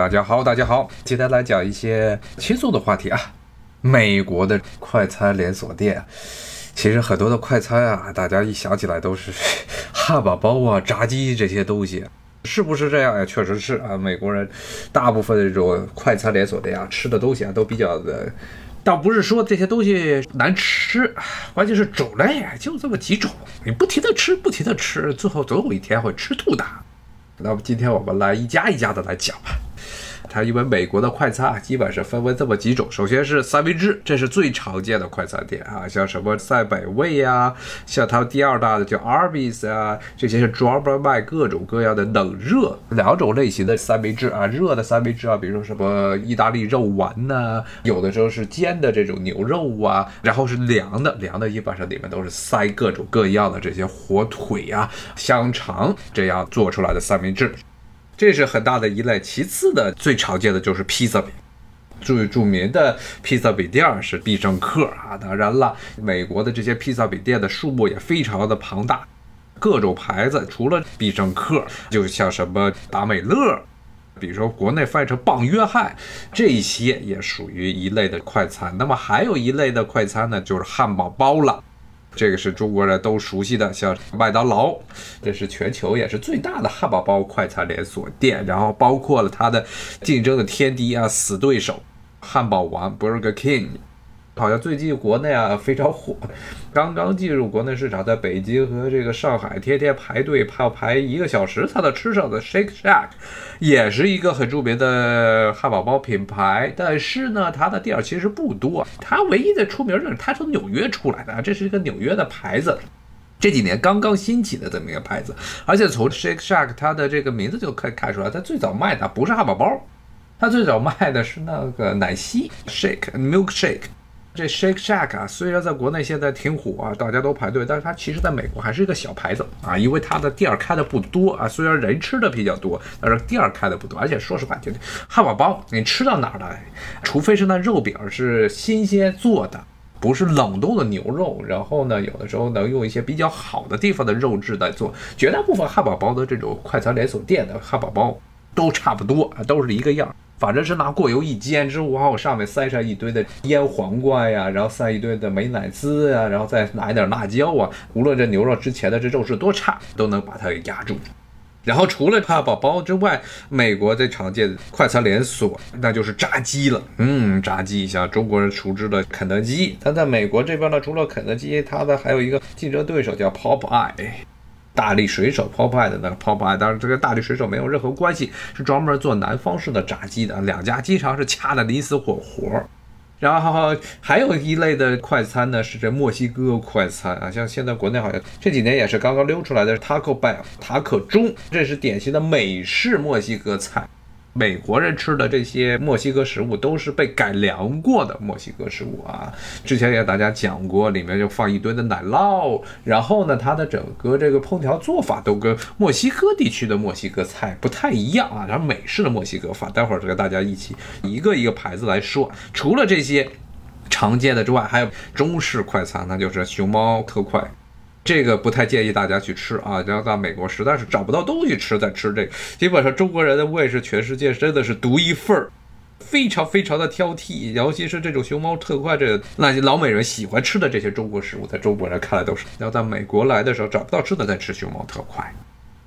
大家好，大家好，今天来讲一些轻松的话题啊。美国的快餐连锁店，其实很多的快餐啊，大家一想起来都是 汉堡包啊、炸鸡这些东西，是不是这样呀？确实是啊，美国人大部分这种快餐连锁店啊，吃的东西啊都比较的，倒不是说这些东西难吃，关键是种类就这么几种，你不停的吃，不停的吃，最后总有一天会吃吐的。那么今天我们来一家一家的来讲吧。它因为美国的快餐啊，基本是分为这么几种。首先是三明治，这是最常见的快餐店啊，像什么赛百味呀，像它第二大的叫 Arby's 啊，这些是专门卖各种各样的冷热两种类型的三明治啊，热的三明治啊，比如说什么意大利肉丸呐，有的时候是煎的这种牛肉啊，然后是凉的，凉的一般上里面都是塞各种各样的这些火腿啊、香肠这样做出来的三明治。这是很大的一类，其次的最常见的就是披萨饼，最著名的披萨饼店是必胜客啊。当然了，美国的这些披萨饼店的数目也非常的庞大，各种牌子，除了必胜客，就像什么达美乐，比如说国内翻译成棒约翰，这些也属于一类的快餐。那么还有一类的快餐呢，就是汉堡包了。这个是中国人都熟悉的，像麦当劳，这是全球也是最大的汉堡包快餐连锁店，然后包括了它的竞争的天敌啊，死对手，汉堡王 Burger King。好像最近国内啊 非常火，刚刚进入国内市场，在北京和这个上海天天排队，要排一个小时才能吃上的 Shake Shack，也是一个很著名的汉堡包品牌。但是呢，它的店其实不多，它唯一的出名就是它从纽约出来的，这是一个纽约的牌子，这几年刚刚兴起的这么一个牌子。而且从 Shake Shack 它的这个名字就可以看出来，它最早卖的不是汉堡包，它最早卖的是那个奶昔 Shake Milk Shake。这 Shake Shack 啊，虽然在国内现在挺火啊，大家都排队，但是它其实在美国还是一个小牌子啊，因为它的店儿开的不多啊，虽然人吃的比较多，但是店儿开的不多。而且说实话，就汉堡包你吃到哪儿来，除非是那肉饼是新鲜做的，不是冷冻的牛肉，然后呢，有的时候能用一些比较好的地方的肉质来做。绝大部分汉堡包的这种快餐连锁店的汉堡包都差不多啊，都是一个样。反正是拿过油一煎之后，往上面塞上一堆的腌黄瓜呀，然后塞一堆的美乃滋呀，然后再拿一点辣椒啊。无论这牛肉之前的这肉质多差，都能把它给压住。然后除了汉堡包之外，美国最常见的快餐连锁那就是炸鸡了。嗯，炸鸡像中国人熟知的肯德基，它在美国这边呢，除了肯德基，它的还有一个竞争对手叫 Popeye。大力水手 Popeye 的那个 Popeye，当然这跟大力水手没有任何关系，是专门做南方式的炸鸡的。两家经常是掐得你死我活。然后还有一类的快餐呢，是这墨西哥快餐啊，像现在国内好像这几年也是刚刚溜出来的 Taco Bell 塔可钟，这是典型的美式墨西哥菜。美国人吃的这些墨西哥食物都是被改良过的墨西哥食物啊，之前也给大家讲过，里面就放一堆的奶酪，然后呢，它的整个这个烹调做法都跟墨西哥地区的墨西哥菜不太一样啊，然后美式的墨西哥法，待会儿跟大家一起一个一个牌子来说，除了这些常见的之外，还有中式快餐，那就是熊猫特快。这个不太建议大家去吃啊！然后在美国实在是找不到东西吃，再吃这个。基本上中国人的胃是全世界真的是独一份儿，非常非常的挑剔。尤其是这种熊猫特快，这那些老美人喜欢吃的这些中国食物，在中国人看来都是。要在美国来的时候找不到吃的，再吃熊猫特快。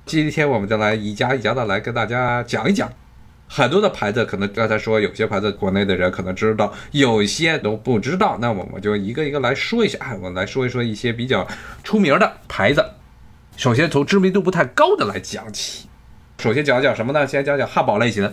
今天我们就来一家一家的来跟大家讲一讲。很多的牌子可能刚才说，有些牌子国内的人可能知道，有些都不知道。那我们就一个一个来说一下。我来说一说一些比较出名的牌子。首先从知名度不太高的来讲起。首先讲讲什么呢？先讲讲汉堡类型的。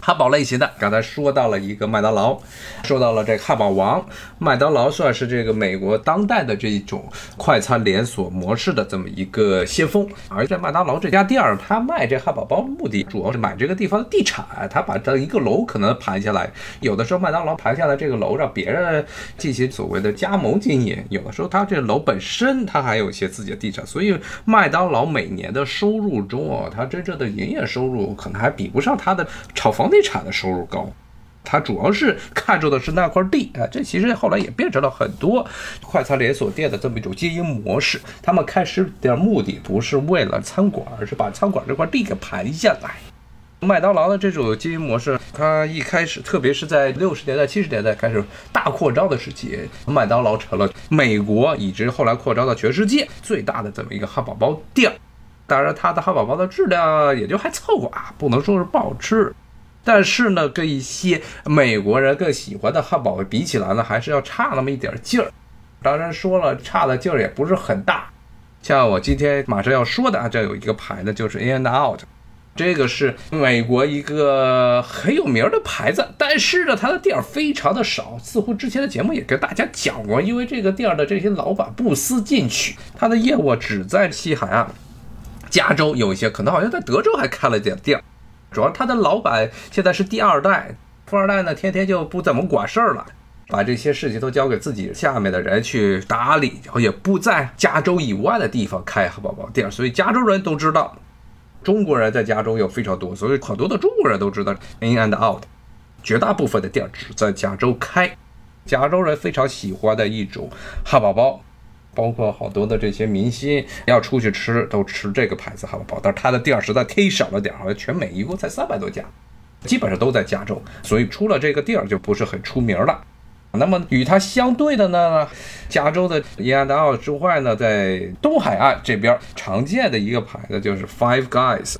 汉堡类型的，刚才说到了一个麦当劳，说到了这个汉堡王，麦当劳算是这个美国当代的这一种快餐连锁模式的这么一个先锋。而在麦当劳这家店儿，他卖这汉堡包的目的主要是买这个地方的地产，他把这一个楼可能盘下来，有的时候麦当劳盘下来这个楼让别人进行所谓的加盟经营，有的时候他这楼本身他还有一些自己的地产，所以麦当劳每年的收入中啊，他真正的营业收入可能还比不上他的炒房。房地产的收入高，他主要是看中的是那块地啊。这其实后来也变成了很多快餐连锁店的这么一种经营模式。他们开始的目的不是为了餐馆，而是把餐馆这块地给盘下来。麦当劳的这种经营模式，它一开始，特别是在六十年代、七十年代开始大扩张的时期，麦当劳成了美国，以及后来扩张到全世界最大的这么一个汉堡包店。当然，它的汉堡包的质量也就还凑合啊，不能说是不好吃。但是呢，跟一些美国人更喜欢的汉堡比起来呢，还是要差那么一点劲儿。当然说了，差的劲儿也不是很大。像我今天马上要说的啊，这有一个牌子就是 In and Out。这个是美国一个很有名的牌子，但是呢，它的店儿非常的少。似乎之前的节目也跟大家讲过，因为这个店儿的这些老板不思进取，他的业务只在西海岸、加州有一些，可能好像在德州还开了点店。主要他的老板现在是第二代，富二代呢，天天就不怎么管事儿了，把这些事情都交给自己下面的人去打理，然后也不在加州以外的地方开汉堡包店，所以加州人都知道。中国人在加州有非常多，所以很多的中国人都知道 In and Out，绝大部分的店只在加州开。加州人非常喜欢的一种汉堡包，包括好多的这些明星要出去吃都吃这个牌子汉堡包，但是他的店实在忒少了点儿，好像全美一共才三百多家，基本上都在加州，所以出了这个店就不是很出名了。那么与它相对的呢，加州的伊安达奥之外呢，在东海岸这边常见的一个牌子就是 Five Guys，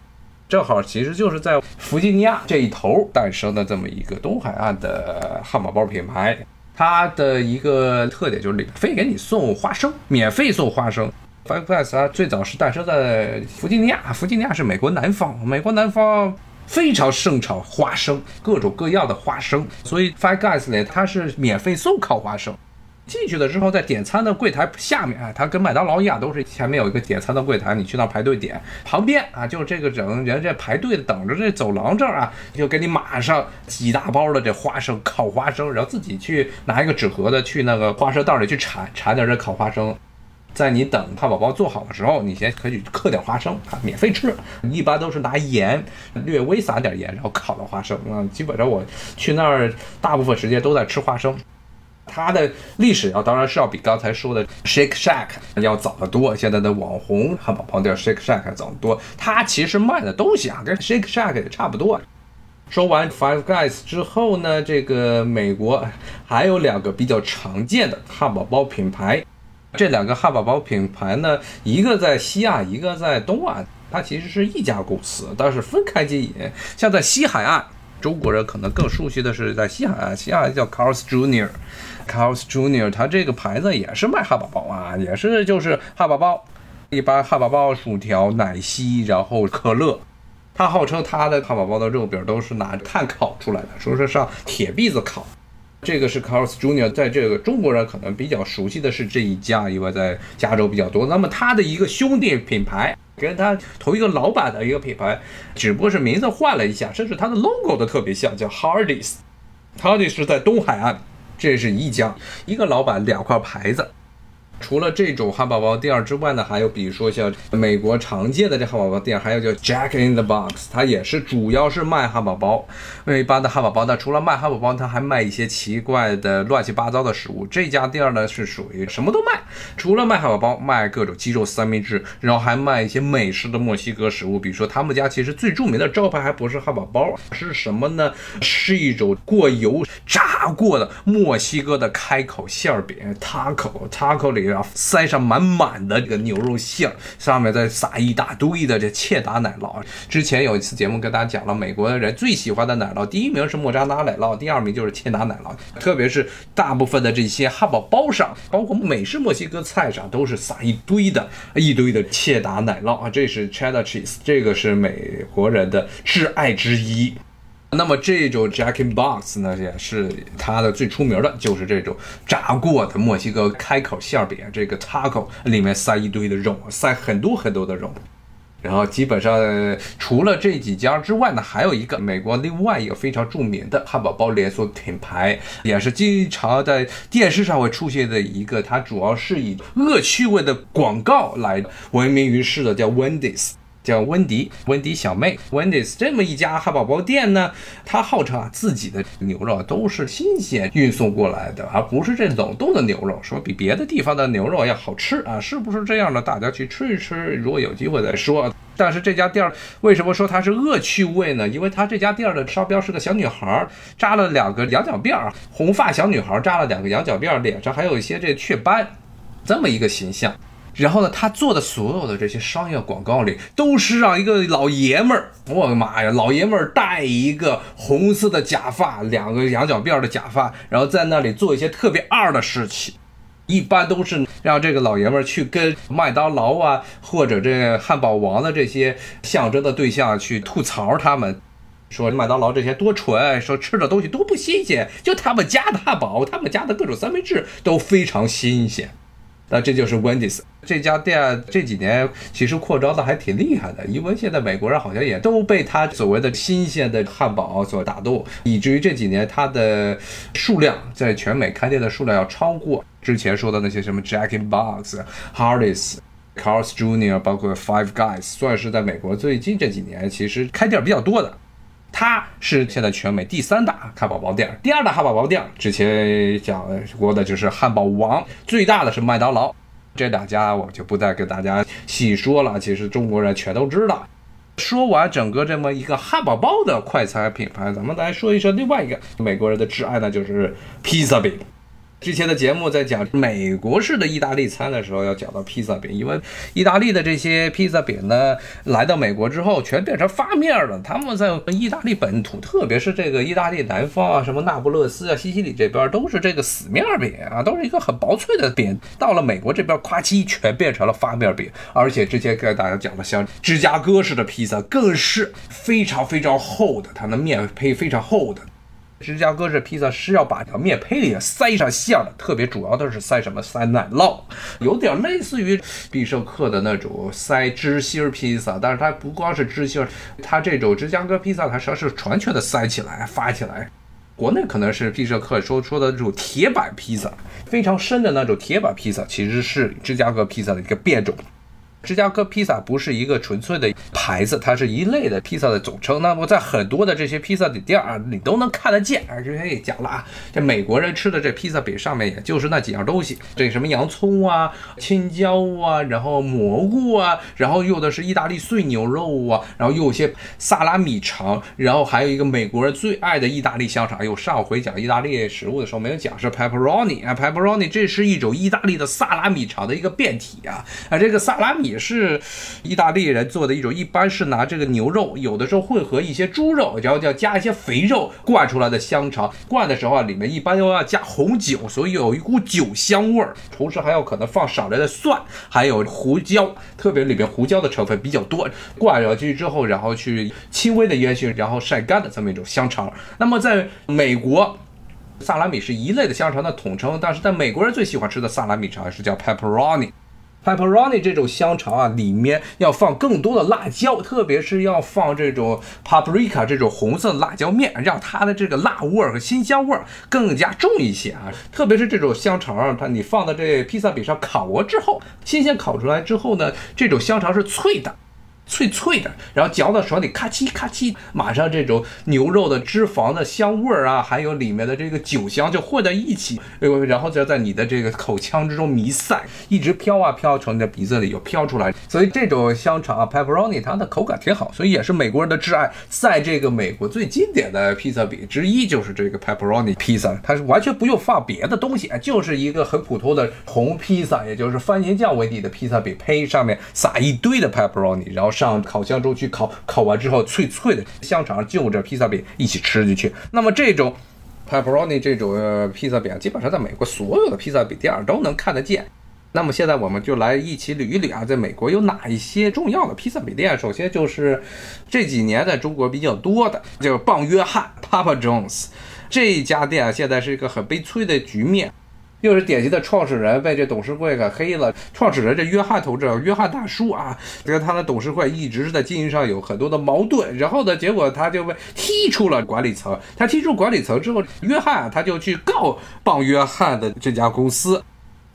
正好其实就是在弗吉尼亚这一头诞生的这么一个东海岸的汉堡包品牌。它的一个特点就是免费给你送花生，免费送花生。Five Guys 它最早是诞生在弗吉尼亚，弗吉尼亚是美国南方，美国南方。非常盛产花生，各种各样的花生，所以 Five Guys 呢，它是免费送烤花生。进去了之后，在点餐的柜台下面啊，它跟麦当劳一样，都是前面有一个点餐的柜台，你去那排队点。旁边啊，就这个整人这排队等着这走廊这儿啊，就给你马上几大包的这花生，烤花生，然后自己去拿一个纸盒子去那个花生袋里去铲铲点这烤花生。在你等汉堡包做好的时候，你先可以嗑点花生啊，免费吃。一般都是拿盐略微撒点盐，然后烤的花生啊。基本上我去那儿大部分时间都在吃花生。它的历史要当然是要比刚才说的 Shake Shack 要早得多。现在的网红汉堡包店 Shake Shack 早得多。它其实卖的东西啊，跟 Shake Shack 也差不多。说完 Five Guys 之后呢，这个美国还有两个比较常见的汉堡包品牌。这两个汉堡包品牌呢，一个在西亚，一个在东岸，它其实是一家公司，但是分开经营。像在西海岸，中国人可能更熟悉的是在西海岸，西海岸叫 Carl's Jr.，Carl's Jr. 它这个牌子也是卖汉堡包啊，也是就是汉堡包，一般汉堡包、薯条、奶昔，然后可乐。它号称它的汉堡包的肉饼都是拿炭烤出来的，说是上铁篦子烤。这个是 Carl's Jr.，在这个中国人可能比较熟悉的是这一家，因为在加州比较多。那么它的一个兄弟品牌，跟它同一个老板的一个品牌，只不过是名字换了一下，甚至它的 logo 都特别像，叫 Hardee's。Hardee's 是在东海岸，这是一家，一个老板两块牌子。除了这种汉堡包店之外呢，还有比如说像美国常见的这汉堡包店，还有叫 Jack in the Box，它也是主要是卖汉堡包。一般的汉堡包呢，除了卖汉堡包，它还卖一些奇怪的乱七八糟的食物。这家店呢是属于什么都卖，除了卖汉堡包，卖各种鸡肉三明治，然后还卖一些美式的墨西哥食物。比如说他们家其实最著名的招牌还不是汉堡包，是什么呢？是一种过油炸过的墨西哥的开口馅饼，taco，taco 里。然后塞上满满的这个牛肉馅儿，上面再撒一大堆的这切达奶酪。之前有一次节目跟大家讲了，美国的人最喜欢的奶酪，第一名是莫扎拉奶酪，第二名就是切达奶酪。特别是大部分的这些汉堡包上，包括美式墨西哥菜上，都是撒一堆的一堆的切达奶酪啊。这是 cheddar cheese，这个是美国人的挚爱之一。那么这种 Jack in Box 呢，也是它的最出名的，就是这种炸过的墨西哥开口馅饼，这个 taco 里面塞一堆的肉，塞很多很多的肉。然后基本上除了这几家之外呢，还有一个美国另外一个非常著名的汉堡包连锁品牌，也是经常在电视上会出现的一个，它主要是以恶趣味的广告来闻名于世的，叫 Wendy's。叫温迪，温迪小妹，Wendy's 这么一家汉堡包店呢，它号称啊自己的牛肉都是新鲜运送过来的，而不是这冷冻的牛肉，说比别的地方的牛肉要好吃啊，是不是这样的？大家去吃一吃，如果有机会再说。但是这家店儿为什么说它是恶趣味呢？因为它这家店儿的商标是个小女孩扎了两个羊角辫儿，红发小女孩扎了两个羊角辫儿，脸上还有一些这雀斑，这么一个形象。然后呢，他做的所有的这些商业广告里，都是让一个老爷们儿，我的妈呀，老爷们儿戴一个红色的假发，两个羊角辫的假发，然后在那里做一些特别二的事情。一般都是让这个老爷们儿去跟麦当劳啊，或者这汉堡王的这些象征的对象去吐槽他们，说麦当劳这些多蠢，说吃的东西多不新鲜，就他们家的汉堡，他们家的各种三明治都非常新鲜。那这就是 Wendy's 这家店这几年其实扩招的还挺厉害的，因为现在美国人好像也都被它所谓的新鲜的汉堡所打动，以至于这几年它的数量在全美开店的数量要超过之前说的那些什么 Jack in Box、Hardee's、Carl's Jr.，包括 Five Guys，算是在美国最近这几年其实开店比较多的。它是现在全美第三大汉堡包店，第二大汉堡包店之前讲过的就是汉堡王，最大的是麦当劳。这两家我就不再给大家细说了，其实中国人全都知道。说完整个这么一个汉堡包的快餐品牌，咱们来说一说另外一个美国人的挚爱，呢就是披萨饼。之前的节目在讲美国式的意大利餐的时候，要讲到披萨饼，因为意大利的这些披萨饼呢，来到美国之后全变成发面了。他们在意大利本土，特别是这个意大利南方啊，什么那不勒斯啊、西西里这边，都是这个死面饼啊，都是一个很薄脆的饼。到了美国这边，夸叽全变成了发面饼，而且之前跟大家讲的像芝加哥式的披萨，更是非常非常厚的，它的面胚非常厚的。芝加哥这披萨是要把这面胚里塞上馅的，特别主要的是塞什么？塞奶酪，有点类似于必胜客的那种塞芝心披萨，但是它不光是芝心，它这种芝加哥披萨它实际上是完全的塞起来发起来。国内可能是必胜客说说的这种铁板披萨，非常深的那种铁板披萨，其实是芝加哥披萨的一个变种。芝加哥披萨不是一个纯粹的牌子，它是一类的披萨的总称。那么在很多的这些披萨的店啊，你都能看得见。之前也讲了啊，这美国人吃的这披萨饼上面也就是那几样东西，这什么洋葱啊、青椒啊，然后蘑菇啊，然后用的是意大利碎牛肉啊，然后又有些萨拉米肠，然后还有一个美国人最爱的意大利香肠。有上回讲意大利食物的时候没有讲是 pepperoni 啊，pepperoni 这是一种意大利的萨拉米肠的一个变体啊啊，这个萨拉米。也是意大利人做的一种，一般是拿这个牛肉，有的时候混合一些猪肉，然后要加一些肥肉灌出来的香肠。灌的时候啊，里面一般又要加红酒，所以有一股酒香味儿。同时还有可能放少量的蒜，还有胡椒，特别里面胡椒的成分比较多。灌上去之后，然后去轻微的烟熏，然后晒干的这么一种香肠。那么在美国，萨拉米是一类的香肠的统称，但是在美国人最喜欢吃的萨拉米肠是叫 pepperoni。Pepperoni 这种香肠啊，里面要放更多的辣椒，特别是要放这种 paprika 这种红色辣椒面，让它的这个辣味儿和辛香味儿更加重一些啊。特别是这种香肠，它你放到这披萨饼上烤过之后，新鲜烤出来之后呢，这种香肠是脆的。脆脆的，然后嚼到手里咔叽咔叽，马上这种牛肉的脂肪的香味儿啊，还有里面的这个酒香就混在一起，然后再在你的这个口腔之中弥散，一直飘啊飘，从你的鼻子里又飘出来。所以这种香肠啊，pepperoni 它的口感挺好，所以也是美国人的挚爱。在这个美国最经典的披萨饼之一就是这个 pepperoni 披萨，它是完全不用放别的东西，就是一个很普通的红披萨，也就是番茄酱为底的披萨饼，配上面撒一堆的 pepperoni，然后。上烤箱中去烤，烤完之后脆脆的香肠就着披萨饼一起吃进去。那么这种 pepperoni 这种披萨饼，基本上在美国所有的披萨饼店都能看得见。那么现在我们就来一起捋一捋啊，在美国有哪一些重要的披萨饼店？首先就是这几年在中国比较多的，叫棒约翰 Papa John's 这家店，现在是一个很悲催的局面。又是典型的创始人被这董事会给黑了。创始人这约翰同志，约翰大叔啊，这个他的董事会一直是在经营上有很多的矛盾。然后呢，结果他就被踢出了管理层。他踢出管理层之后，约翰啊，他就去告棒约翰的这家公司。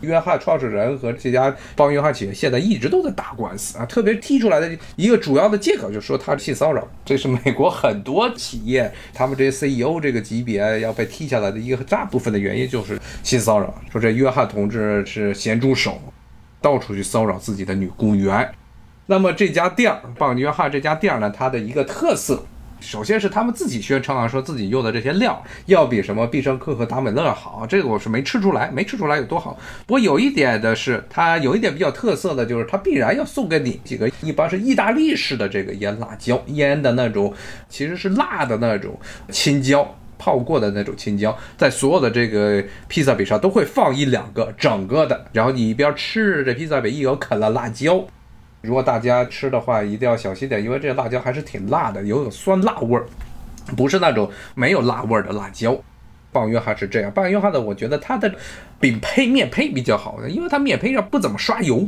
约翰创始人和这家帮约翰企业现在一直都在打官司啊，特别踢出来的一个主要的借口就是说他性骚扰，这是美国很多企业他们这些 CEO 这个级别要被踢下来的一个大部分的原因就是性骚扰，说这约翰同志是咸猪手，到处去骚扰自己的女雇员。那么这家店儿，棒约翰这家店儿呢，它的一个特色。首先是他们自己宣称啊，说自己用的这些料要比什么必胜客和达美乐好，这个我是没吃出来，没吃出来有多好。不过有一点的是，它有一点比较特色的就是，它必然要送给你几个，一般是意大利式的这个腌辣椒，腌的那种，其实是辣的那种青椒，泡过的那种青椒，在所有的这个披萨饼上都会放一两个整个的，然后你一边吃这披萨饼，一口啃了辣椒。如果大家吃的话，一定要小心点，因为这个辣椒还是挺辣的，有种酸辣味儿，不是那种没有辣味儿的辣椒。棒约翰是这样，棒约翰的，我觉得它的饼胚面胚比较好的，因为它面胚上不怎么刷油。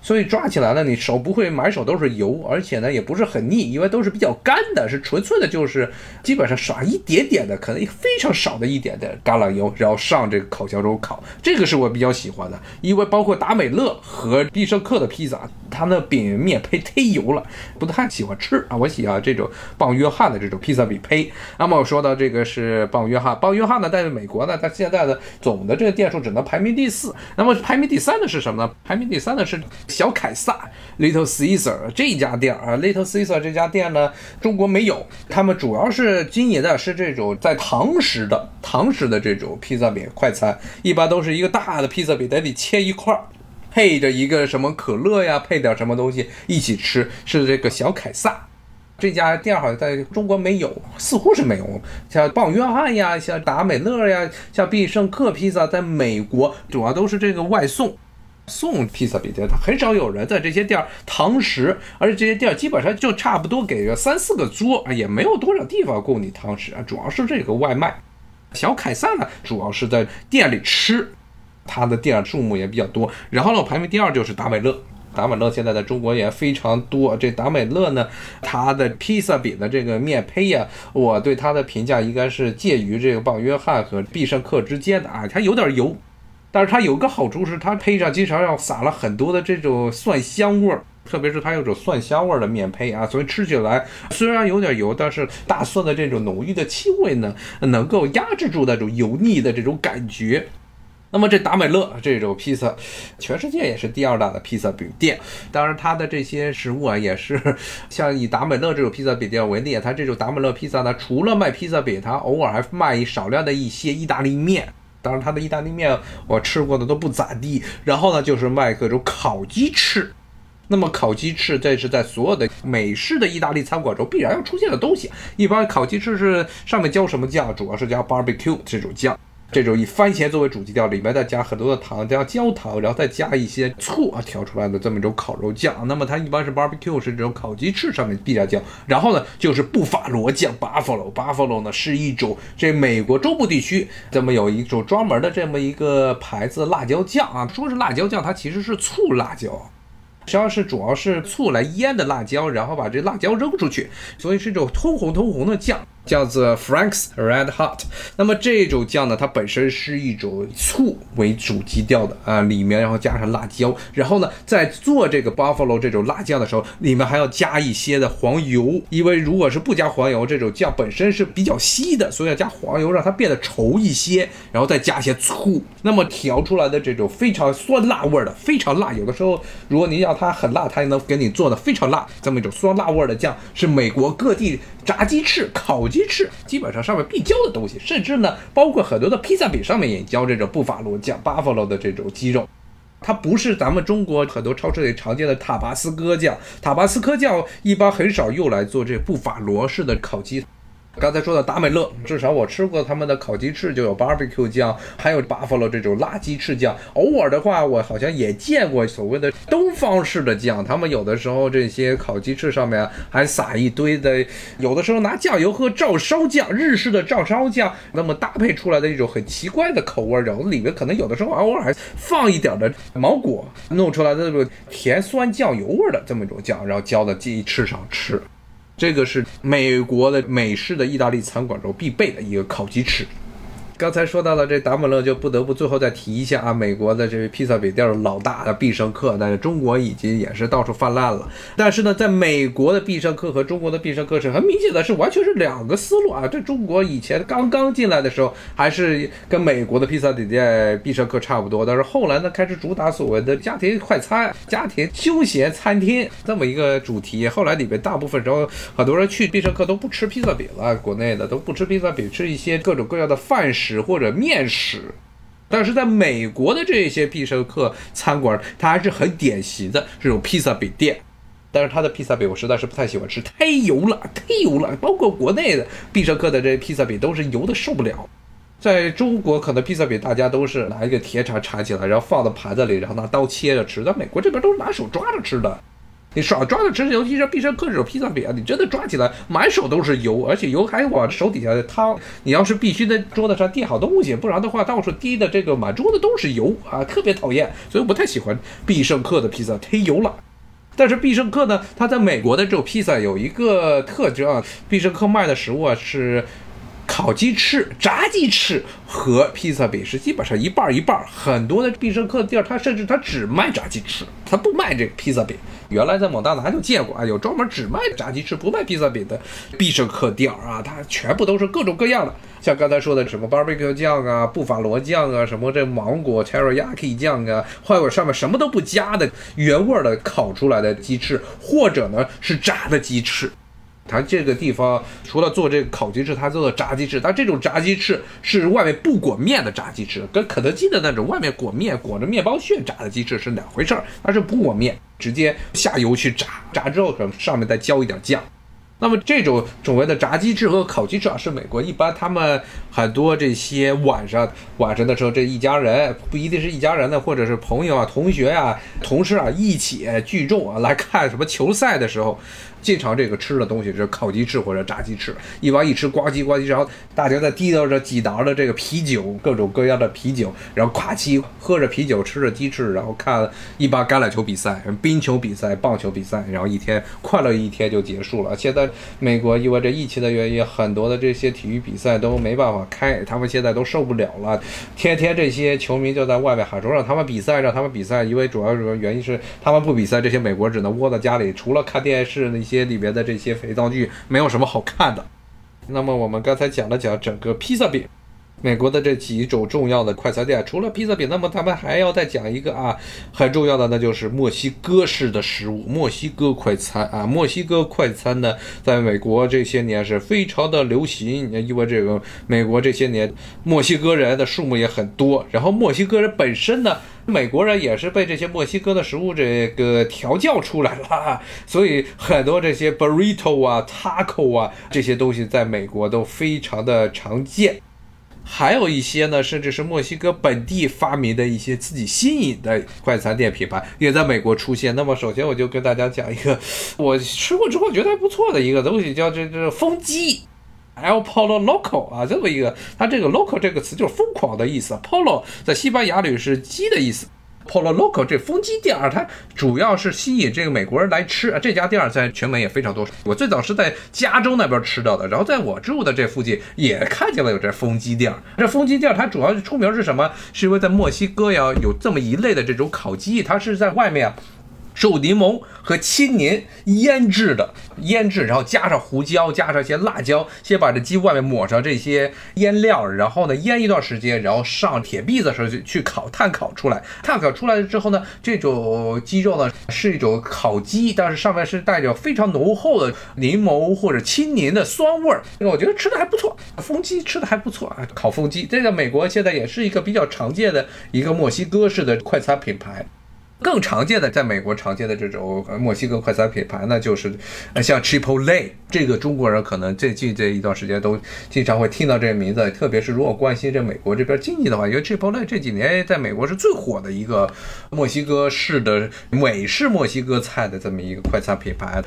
所以抓起来呢，你手不会满手都是油，而且呢也不是很腻，因为都是比较干的，是纯粹的，就是基本上刷一点点的，可能非常少的一点的橄榄油，然后上这个烤箱中烤，这个是我比较喜欢的，因为包括达美乐和必胜客的披萨，它那饼面胚忒油了，不太喜欢吃啊。我喜欢这种棒约翰的这种披萨饼胚。那么我说到这个是棒约翰，棒约翰呢，在美国呢，它现在的总的这个店数只能排名第四，那么排名第三的是什么呢？排名第三的是。小凯撒 Little Caesar 这家店啊，Little Caesar 这家店呢，中国没有。他们主要是经营的是这种在堂食的堂食的这种披萨饼快餐，一般都是一个大的披萨饼，得得切一块儿，配着一个什么可乐呀，配点什么东西一起吃。是这个小凯撒这家店好像在中国没有，似乎是没有。像棒约翰呀，像达美乐呀，像必胜客披萨，在美国主要都是这个外送。送披萨饼店，他很少有人在这些店儿堂食，而且这些店儿基本上就差不多给个三四个桌啊，也没有多少地方供你堂食啊，主要是这个外卖。小凯撒呢，主要是在店里吃，他的店数目也比较多。然后呢，排名第二就是达美乐，达美乐现在在中国也非常多。这达美乐呢，它的披萨饼的这个面胚呀，我对它的评价应该是介于这个棒约翰和必胜客之间的啊，它有点油。但是它有个好处是，它配上经常要撒了很多的这种蒜香味儿，特别是它有种蒜香味儿的面胚啊，所以吃起来虽然有点油，但是大蒜的这种浓郁的气味呢，能够压制住那种油腻的这种感觉。那么这达美乐这种披萨，全世界也是第二大的披萨饼店。当然，它的这些食物啊，也是像以达美乐这种披萨饼店为例，它这种达美乐披萨呢，除了卖披萨饼，它偶尔还卖少量的一些意大利面。当然，他的意大利面我吃过的都不咋地。然后呢，就是卖各种烤鸡翅。那么烤鸡翅，这是在所有的美式的意大利餐馆中必然要出现的东西。一般烤鸡翅是上面浇什么酱？主要是浇 barbecue 这种酱。这种以番茄作为主基调，里面再加很多的糖，加焦糖，然后再加一些醋啊调出来的这么一种烤肉酱。那么它一般是 barbecue 是这种烤鸡翅上面必加酱。然后呢，就是布法罗酱 buffalo buffalo 呢是一种这美国中部地区这么有一种专门的这么一个牌子辣椒酱啊。说是辣椒酱，它其实是醋辣椒，实际上是主要是醋来腌的辣椒，然后把这辣椒扔出去，所以是一种通红通红的酱。叫做 Frank's Red Hot，那么这种酱呢，它本身是一种醋为主基调的啊，里面然后加上辣椒，然后呢，在做这个 Buffalo 这种辣酱的时候，里面还要加一些的黄油，因为如果是不加黄油，这种酱本身是比较稀的，所以要加黄油让它变得稠一些，然后再加一些醋，那么调出来的这种非常酸辣味的，非常辣，有的时候如果您要它很辣，它也能给你做的非常辣，这么一种酸辣味的酱，是美国各地炸鸡翅、烤鸡。鸡翅基本上上面必浇的东西，甚至呢，包括很多的披萨饼上面也浇这种布法罗酱 （Buffalo） 的这种鸡肉。它不是咱们中国很多超市里常见的塔巴斯科酱，塔巴斯科酱一般很少用来做这布法罗式的烤鸡。刚才说的达美乐，至少我吃过他们的烤鸡翅，就有 barbecue 酱，还有 buffalo 这种辣鸡翅酱。偶尔的话，我好像也见过所谓的东方式的酱，他们有的时候这些烤鸡翅上面还撒一堆的，有的时候拿酱油和照烧酱，日式的照烧酱，那么搭配出来的一种很奇怪的口味，然后里面可能有的时候偶尔还放一点的芒果，弄出来的这种甜酸酱油味的这么一种酱，然后浇在鸡翅上吃。这个是美国的美式的意大利餐馆中必备的一个烤鸡翅。刚才说到了这达美乐，就不得不最后再提一下啊，美国的这个披萨饼店的老大的必胜客，但是中国已经也是到处泛滥了。但是呢，在美国的必胜客和中国的必胜客是很明显的是完全是两个思路啊。这中国以前刚刚进来的时候，还是跟美国的披萨饼店必胜客差不多，但是后来呢，开始主打所谓的家庭快餐、家庭休闲餐厅这么一个主题。后来里面大部分时候，很多人去必胜客都不吃披萨饼了，国内的都不吃披萨饼，吃一些各种各样的饭食。食或者面食，但是在美国的这些必胜客餐馆，它还是很典型的这种披萨饼店。但是它的披萨饼我实在是不太喜欢吃，太油了，太油了。包括国内的必胜客的这些披萨饼都是油的受不了。在中国，可能披萨饼大家都是拿一个铁铲铲起来，然后放到盘子里，然后拿刀切着吃。在美国这边都是拿手抓着吃的。你少抓着吃，尤其是必胜客这种披萨饼，你真的抓起来满手都是油，而且油还往手底下淌。你要是必须在桌子上垫好东西，不然的话到处滴的这个满桌子都是油啊，特别讨厌。所以我不太喜欢必胜客的披萨，忒油了。但是必胜客呢，它在美国的这种披萨有一个特征啊，必胜客卖的食物啊是。烤鸡翅、炸鸡翅和披萨饼是基本上一半一半。很多的必胜客店，它甚至它只卖炸鸡翅，它不卖这个披萨饼。原来在某大拿就见过啊，有专门只卖炸鸡翅不卖披萨饼的必胜客店啊，它全部都是各种各样的，像刚才说的什么 barbecue 酱啊、布法罗酱啊、什么这芒果 teriyaki 酱啊，还有上面什么都不加的原味的烤出来的鸡翅，或者呢是炸的鸡翅。它这个地方除了做这个烤鸡翅，它做的炸鸡翅，但这种炸鸡翅是外面不裹面的炸鸡翅，跟肯德基的那种外面裹面、裹着面包屑炸的鸡翅是两回事儿。它是不裹面，直接下油去炸，炸之后可能上面再浇一点酱。那么这种所谓的炸鸡翅和烤鸡翅啊，是美国一般他们很多这些晚上晚上的时候，这一家人不一定是一家人的，或者是朋友啊、同学啊、同事啊一起聚众啊来看什么球赛的时候。经常这个吃的东西是烤鸡翅或者炸鸡翅，一般一吃呱唧呱唧，然后大家在滴到着几勺的这个啤酒，各种各样的啤酒，然后夸叽喝着啤酒，吃着鸡翅，然后看一般橄榄球比赛、冰球比赛、棒球比赛，然后一天快乐一天就结束了。现在美国因为这疫情的原因，很多的这些体育比赛都没办法开，他们现在都受不了了，天天这些球迷就在外面喊说让他们比赛，让他们比赛，因为主要什么原因是他们不比赛，这些美国只能窝在家里，除了看电视那。些里面的这些肥皂剧没有什么好看的。那么我们刚才讲了讲整个披萨饼，美国的这几种重要的快餐店，除了披萨饼，那么他们还要再讲一个啊很重要的，那就是墨西哥式的食物，墨西哥快餐啊。墨西哥快餐呢，在美国这些年是非常的流行，因为这个美国这些年墨西哥人的数目也很多，然后墨西哥人本身呢。美国人也是被这些墨西哥的食物这个调教出来了，所以很多这些 burrito 啊、taco 啊这些东西在美国都非常的常见。还有一些呢，甚至是墨西哥本地发明的一些自己新颖的快餐店品牌也在美国出现。那么，首先我就跟大家讲一个 我吃过之后觉得还不错的一个东西，叫这这风鸡。El Polo Local 啊，这么一个，它这个 Local 这个词就是疯狂的意思。Polo 在西班牙语是鸡的意思。Polo Local 这风机店儿，它主要是吸引这个美国人来吃。这家店儿在全美也非常多。我最早是在加州那边吃到的，然后在我住的这附近也看见了有这风机店儿。这风机店儿它主要是出名是什么？是因为在墨西哥呀有这么一类的这种烤鸡，它是在外面。受柠檬和青柠腌制的，腌制，然后加上胡椒，加上一些辣椒，先把这鸡外面抹上这些腌料，然后呢腌一段时间，然后上铁篦子上去去烤，炭烤出来。炭烤出来了之后呢，这种鸡肉呢是一种烤鸡，但是上面是带着非常浓厚的柠檬或者青柠的酸味儿。我觉得吃的还不错，风鸡吃的还不错啊，烤风鸡，这个美国现在也是一个比较常见的一个墨西哥式的快餐品牌。更常见的，在美国常见的这种墨西哥快餐品牌呢，就是像 Chipotle，这个中国人可能最近这一段时间都经常会听到这个名字，特别是如果关心这美国这边经济的话，因为 Chipotle 这几年在美国是最火的一个墨西哥式的美式墨西哥菜的这么一个快餐品牌。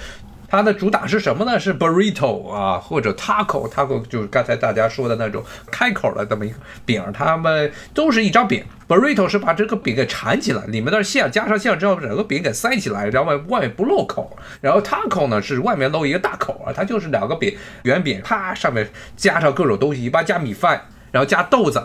它的主打是什么呢？是 burrito 啊，或者 taco，taco 就是刚才大家说的那种开口的这么一个饼，它们都是一张饼。burrito 是把这个饼给缠起来，里面的馅加上馅之后，整个饼给塞起来，然后外外面不露口。然后 taco 呢是外面露一个大口啊，它就是两个饼圆饼，啪上面加上各种东西，一般加米饭。然后加豆子。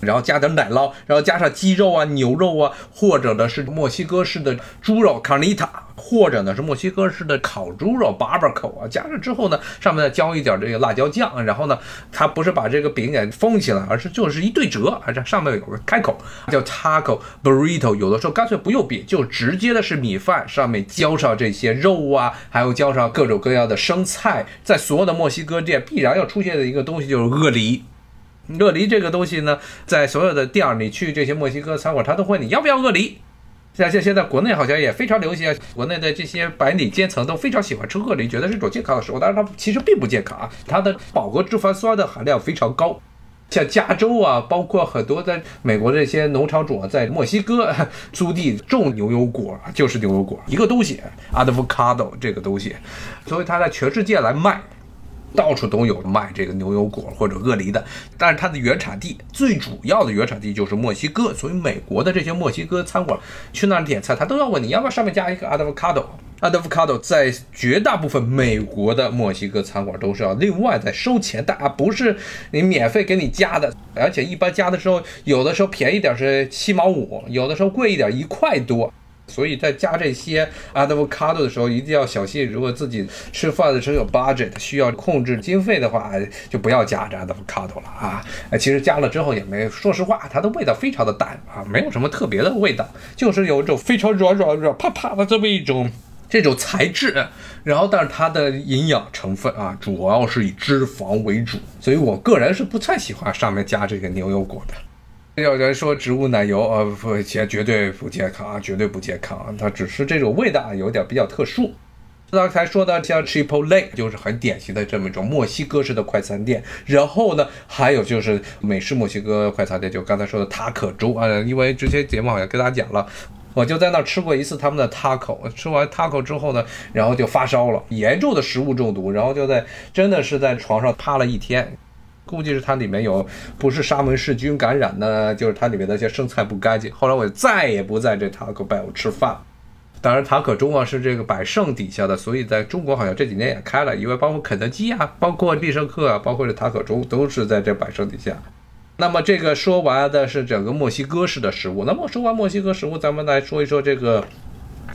然后加点奶酪，然后加上鸡肉啊、牛肉啊，或者呢是墨西哥式的猪肉 carita 或者呢是墨西哥式的烤猪肉 barbecue 啊。加上之后呢，上面再浇一点这个辣椒酱，然后呢，它不是把这个饼给封起来，而是就是一对折，而这上面有个开口，叫 taco burrito。有的时候干脆不用饼，就直接的是米饭上面浇上这些肉啊，还有浇上各种各样的生菜。在所有的墨西哥店必然要出现的一个东西就是鳄梨。鳄梨这个东西呢，在所有的店儿，你去这些墨西哥餐馆，他都会你要不要鳄梨？像像现在国内好像也非常流行啊，国内的这些白领阶层都非常喜欢吃鳄梨，觉得是一种健康的食物，但是它其实并不健康啊，它的饱和脂肪酸的含量非常高。像加州啊，包括很多在美国这些农场主啊，在墨西哥 租地种牛油果，就是牛油果一个东西，avocado 这个东西，所以它在全世界来卖。到处都有卖这个牛油果或者鳄梨的，但是它的原产地最主要的原产地就是墨西哥，所以美国的这些墨西哥餐馆去那儿点菜，他都要问你要不要上面加一个 avocado。avocado 在绝大部分美国的墨西哥餐馆都是要另外再收钱的啊，不是你免费给你加的，而且一般加的时候，有的时候便宜点是七毛五，有的时候贵一点一块多。所以在加这些 avocado 的时候，一定要小心。如果自己吃饭的时候有 budget，需要控制经费的话，就不要加这 avocado 了啊！其实加了之后也没，说实话，它的味道非常的淡啊，没有什么特别的味道，就是有一种非常软软软啪啪的这么一种这种材质。然后，但是它的营养成分啊，主要是以脂肪为主，所以我个人是不太喜欢上面加这个牛油果的。有人说植物奶油呃不绝绝对不健康啊，绝对不健康，它只是这种味道啊有点比较特殊。刚才说的像 Chipotle 就是很典型的这么一种墨西哥式的快餐店，然后呢，还有就是美式墨西哥快餐店，就刚才说的塔可粥啊，因为之前节目好像跟大家讲了，我就在那吃过一次他们的 taco，吃完 taco 之后呢，然后就发烧了，严重的食物中毒，然后就在真的是在床上趴了一天。估计是它里面有不是沙门氏菌感染呢，就是它里面那些生菜不干净。后来我就再也不在这塔可 bell 吃饭。当然，塔可中啊是这个百胜底下的，所以在中国好像这几年也开了，因为包括肯德基啊，包括必胜客啊，包括这塔可中都是在这百胜底下。那么这个说完的是整个墨西哥式的食物，那么说完墨西哥食物，咱们来说一说这个。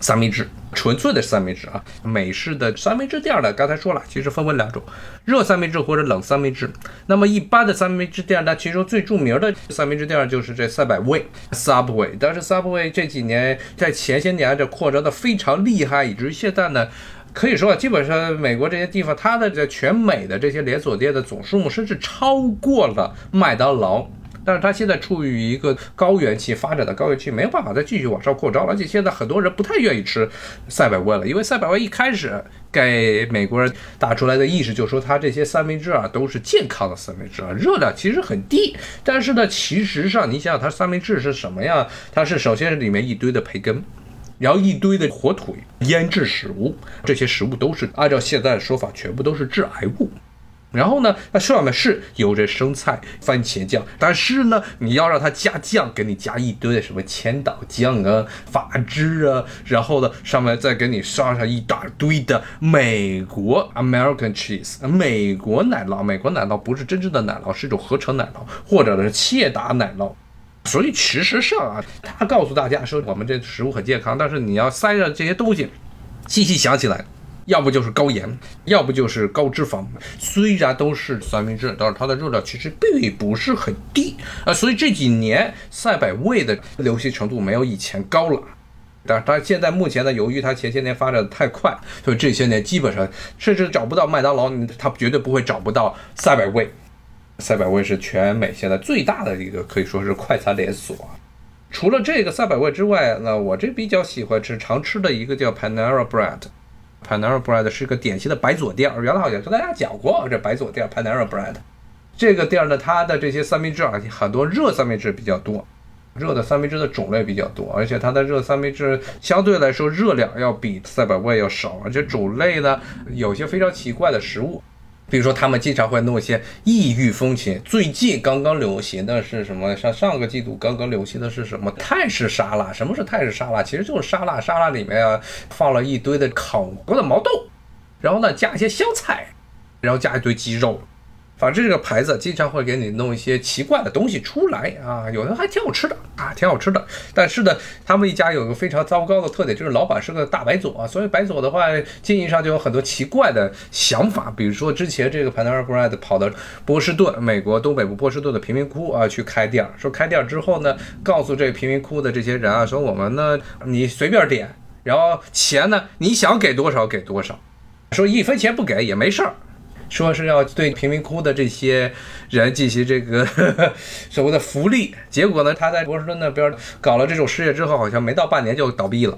三明治，纯粹的三明治啊，美式的三明治店呢，刚才说了，其实分为两种，热三明治或者冷三明治。那么一般的三明治店呢，其中最著名的三明治店就是这赛百味 （Subway）。但是 Subway 这几年在前些年这扩张的非常厉害，以至于现在呢，可以说啊基本上美国这些地方，它的这全美的这些连锁店的总数目，甚至超过了麦当劳。但是它现在处于一个高原期发展的高原期，没有办法再继续往上扩张了，而且现在很多人不太愿意吃赛百味了，因为赛百味一开始给美国人打出来的意识就是说，它这些三明治啊都是健康的三明治啊，热量其实很低。但是呢，其实上你想想，它三明治是什么呀？它是首先是里面一堆的培根，然后一堆的火腿、腌制食物，这些食物都是按照现在的说法，全部都是致癌物。然后呢，那上面是有着生菜、番茄酱，但是呢，你要让它加酱，给你加一堆的什么千岛酱啊、法汁啊，然后呢，上面再给你刷上一大堆的美国 American cheese，美国奶酪。美国奶酪不是真正的奶酪，是一种合成奶酪，或者是切达奶酪。所以其实上啊，他告诉大家说我们这食物很健康，但是你要塞上这些东西，细细想起来。要不就是高盐，要不就是高脂肪。虽然都是三明治，但是它的热量其实并不是很低啊。所以这几年赛百味的流行程度没有以前高了。但是它现在目前呢，由于它前些年发展的太快，所以这些年基本上甚至找不到麦当劳，它绝对不会找不到赛百味。赛百味是全美现在最大的一个可以说是快餐连锁。除了这个赛百味之外，那我这比较喜欢吃常吃的一个叫 Panera Bread。Panera Bread 是个典型的白左店，原来好像跟大家讲过这白左店 Panera Bread 这个店呢，它的这些三明治啊，很多热三明治比较多，热的三明治的种类比较多，而且它的热三明治相对来说热量要比赛百味要少，而且种类呢有些非常奇怪的食物。比如说，他们经常会弄一些异域风情。最近刚刚流行的是什么？像上个季度刚刚流行的是什么？泰式沙拉。什么是泰式沙拉？其实就是沙拉，沙拉里面啊放了一堆的烤过的毛豆，然后呢加一些香菜，然后加一堆鸡肉。反正这个牌子经常会给你弄一些奇怪的东西出来啊，有的还挺好吃的啊，挺好吃的。但是呢，他们一家有个非常糟糕的特点，就是老板是个大白左啊，所以白左的话经营上就有很多奇怪的想法，比如说之前这个 Panera Bread 跑到波士顿，美国东北部波士顿的贫民窟啊去开店，说开店之后呢，告诉这贫民窟的这些人啊，说我们呢你随便点，然后钱呢你想给多少给多少，说一分钱不给也没事儿。说是要对贫民窟的这些人进行这个 所谓的福利，结果呢，他在波士顿那边搞了这种事业之后，好像没到半年就倒闭了。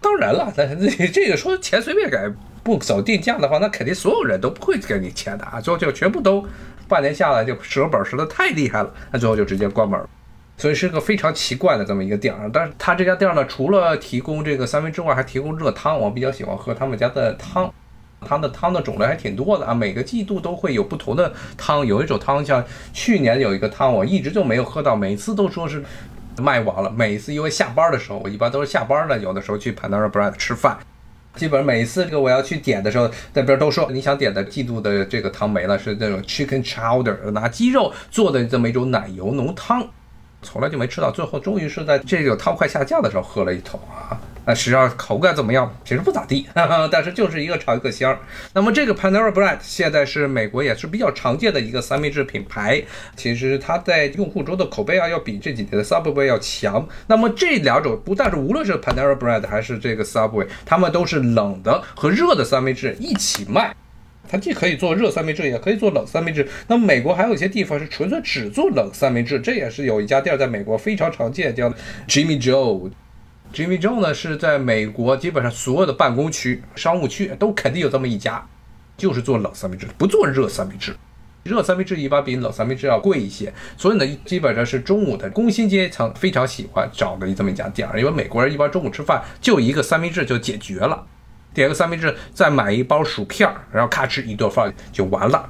当然了，那这个说钱随便给，不走定价的话，那肯定所有人都不会给你钱的啊，最后就全部都半年下来就折本，折的太厉害了，那最后就直接关门了。所以是个非常奇怪的这么一个店儿。但是他这家店呢，除了提供这个三明治外，还提供热汤，我比较喜欢喝他们家的汤。它的汤的种类还挺多的啊，每个季度都会有不同的汤。有一种汤，像去年有一个汤，我一直就没有喝到，每次都说是卖完了。每次因为下班的时候，我一般都是下班了，有的时候去 Panera Bread 吃饭，基本上每次这个我要去点的时候，那边都说你想点的季度的这个汤没了，是那种 Chicken Chowder，拿鸡肉做的这么一种奶油浓汤，从来就没吃到。最后终于是在这个汤快下架的时候喝了一桶啊。那实际上口感怎么样？其实不咋地，但是就是一个尝一个香儿。那么这个 Panera Bread 现在是美国也是比较常见的一个三明治品牌。其实它在用户中的口碑啊，要比这几年的 Subway 要强。那么这两种不但是无论是 Panera Bread 还是这个 Subway，他们都是冷的和热的三明治一起卖。它既可以做热三明治，也可以做冷三明治。那么美国还有一些地方是纯粹只做冷三明治，这也是有一家店在美国非常常见，叫 Jimmy Joe。Jimmy Joe 呢是在美国基本上所有的办公区、商务区都肯定有这么一家，就是做冷三明治，不做热三明治。热三明治一般比冷三明治要贵一些，所以呢，基本上是中午的工薪阶层非常喜欢找的这么一家店儿，因为美国人一般中午吃饭就一个三明治就解决了，点个三明治再买一包薯片，然后咔哧一顿饭就完了。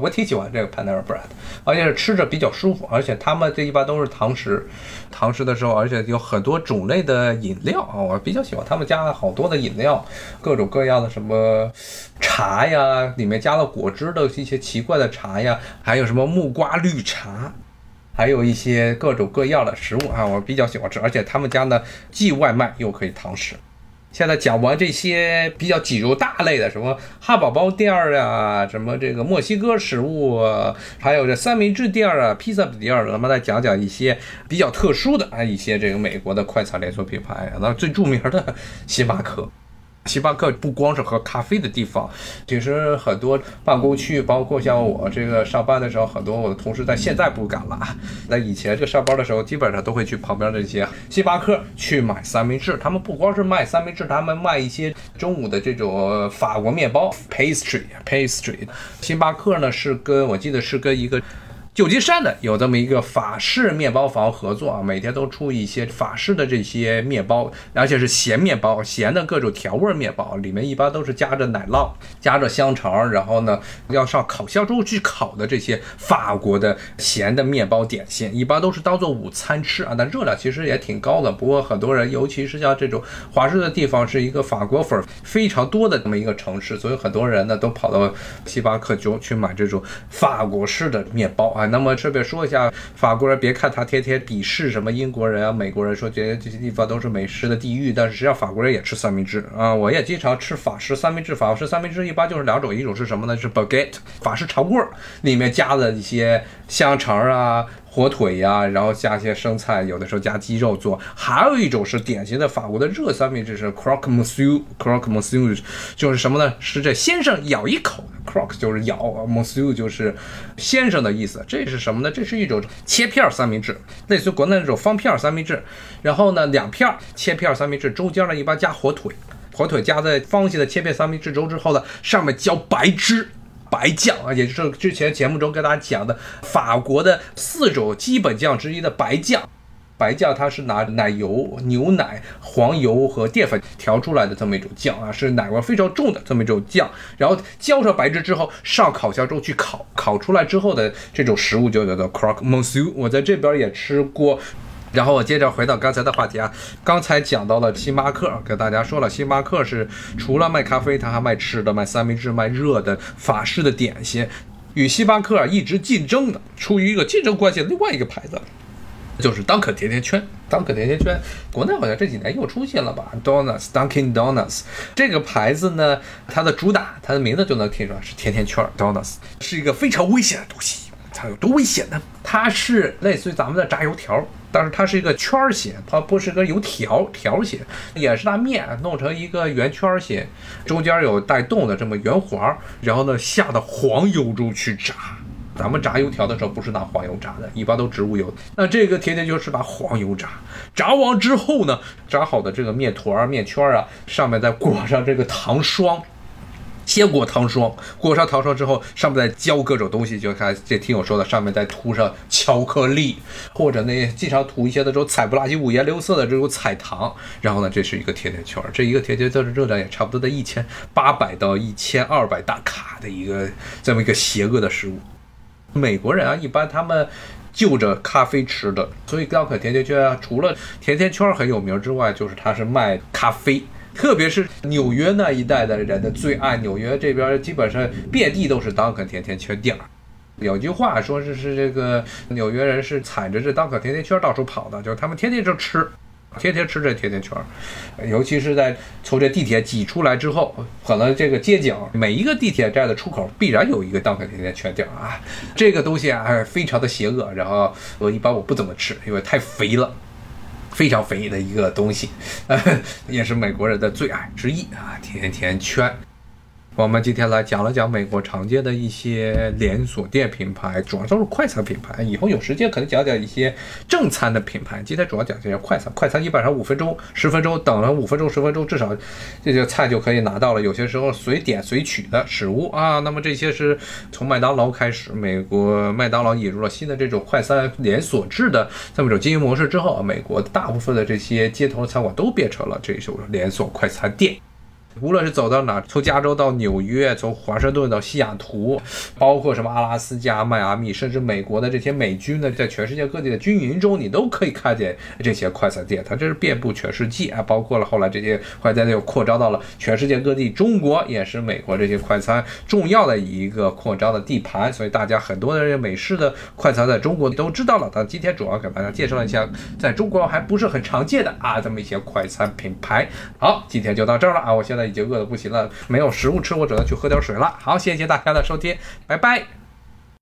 我挺喜欢这个 Panera Bread，而且是吃着比较舒服，而且他们这一般都是堂食，堂食的时候，而且有很多种类的饮料啊，我比较喜欢他们家好多的饮料，各种各样的什么茶呀，里面加了果汁的一些奇怪的茶呀，还有什么木瓜绿茶，还有一些各种各样的食物啊，我比较喜欢吃，而且他们家呢既外卖又可以堂食。现在讲完这些比较挤入大类的，什么汉堡包店儿啊，什么这个墨西哥食物，还有这三明治店儿啊、披萨店儿，咱们再讲讲一些比较特殊的啊，一些这个美国的快餐连锁品牌，那最著名的星巴克。星巴克不光是喝咖啡的地方，其实很多办公区域，包括像我这个上班的时候，很多我的同事在现在不敢了。那以前这上班的时候，基本上都会去旁边这些星巴克去买三明治。他们不光是卖三明治，他们卖一些中午的这种法国面包 （pastry）。pastry。星巴克呢是跟我记得是跟一个。旧金山的有这么一个法式面包房合作啊，每天都出一些法式的这些面包，而且是咸面包，咸的各种调味面包，里面一般都是夹着奶酪、夹着香肠，然后呢要上烤箱中去烤的这些法国的咸的面包点心，一般都是当做午餐吃啊。但热量其实也挺高的，不过很多人，尤其是像这种华盛的地方是一个法国粉非常多的这么一个城市，所以很多人呢都跑到星巴克就去买这种法国式的面包啊。那么顺便说一下，法国人别看他天天鄙视什么英国人啊、美国人，说觉得这些地方都是美食的地狱，但是实际上法国人也吃三明治啊。我也经常吃法式三明治，法式三明治一般就是两种，一种是什么呢？是 baguette 法式长棍，里面加了一些香肠啊。火腿呀，然后加一些生菜，有的时候加鸡肉做。还有一种是典型的法国的热三明治，是 croque monsieur，croque monsieur 就是什么呢？是这先生咬一口，croque 就是咬，monsieur 就是先生的意思。这是什么呢？这是一种切片三明治，类似于国内那种方片三明治。然后呢，两片切片三明治，中间呢一般加火腿，火腿夹在方形的切片三明治中之后呢，上面浇白汁。白酱啊，也就是之前节目中跟大家讲的法国的四种基本酱之一的白酱。白酱它是拿奶油、牛奶、黄油和淀粉调出来的这么一种酱啊，是奶味非常重的这么一种酱。然后浇上白汁之后，上烤箱中去烤，烤出来之后的这种食物就叫做 croque monsieur。我在这边也吃过。然后我接着回到刚才的话题啊，刚才讲到了星巴克，跟大家说了，星巴克是除了卖咖啡，他还卖吃的，卖三明治，卖热的法式的点心。与星巴克一直竞争的，处于一个竞争关系的另外一个牌子，就是当肯甜甜圈。当肯甜甜圈，国内好像这几年又出现了吧？Donuts，Dunkin' Donuts 这个牌子呢，它的主打，它的名字就能听出来是甜甜圈。Donuts 是一个非常危险的东西，它有多危险呢？它是类似于咱们的炸油条，但是它是一个圈儿形，它不是个油条条形，也是拿面弄成一个圆圈形，中间有带洞的这么圆环，然后呢下到黄油中去炸。咱们炸油条的时候不是拿黄油炸的，一般都植物油。那这个甜甜就是把黄油炸，炸完之后呢，炸好的这个面团儿、面圈儿啊，上面再裹上这个糖霜，先裹糖霜，裹上糖霜之后，上面再浇各种东西，就看这听友说的，上面再涂上巧克力，或者呢经常涂一些那种彩不拉几、五颜六色的这种彩糖。然后呢，这是一个甜甜圈，这一个甜甜圈的热量也差不多在一千八百到一千二百大卡的一个这么一个邪恶的食物。美国人啊，一般他们就着咖啡吃的，所以高可甜甜圈啊，除了甜甜圈很有名之外，就是它是卖咖啡，特别是纽约那一带的人的最爱。纽约这边基本上遍地都是 Dunkin 甜甜圈店儿。有句话说是是这个纽约人是踩着这 Dunkin 甜甜圈到处跑的，就是他们天天就吃。天天吃这甜甜圈，尤其是在从这地铁挤出来之后，可能这个街景每一个地铁站的出口必然有一个当肯甜甜圈店啊。这个东西啊，非常的邪恶。然后我一般我不怎么吃，因为太肥了，非常肥的一个东西，也是美国人的最爱之一啊，甜甜圈。我们今天来讲了讲美国常见的一些连锁店品牌，主要都是快餐品牌。以后有时间可能讲讲一些正餐的品牌。今天主要讲这些快餐，快餐基本上五分钟、十分钟，等了五分钟、十分钟，至少这些菜就可以拿到了。有些时候随点随取的食物啊，那么这些是从麦当劳开始，美国麦当劳引入了新的这种快餐连锁制的这么一种经营模式之后，美国大部分的这些街头餐馆都变成了这种连锁快餐店。无论是走到哪，从加州到纽约，从华盛顿到西雅图，包括什么阿拉斯加、迈阿密，甚至美国的这些美军呢，在全世界各地的军营中，你都可以看见这些快餐店。它这是遍布全世界啊，包括了后来这些快餐店又扩张到了全世界各地，中国也是美国这些快餐重要的一个扩张的地盘。所以大家很多的这美式的快餐在中国都知道了。但今天主要给大家介绍一下，在中国还不是很常见的啊，这么一些快餐品牌。好，今天就到这儿了啊，我现在。已经饿得不行了，没有食物吃，我只能去喝点水了。好，谢谢大家的收听，拜拜。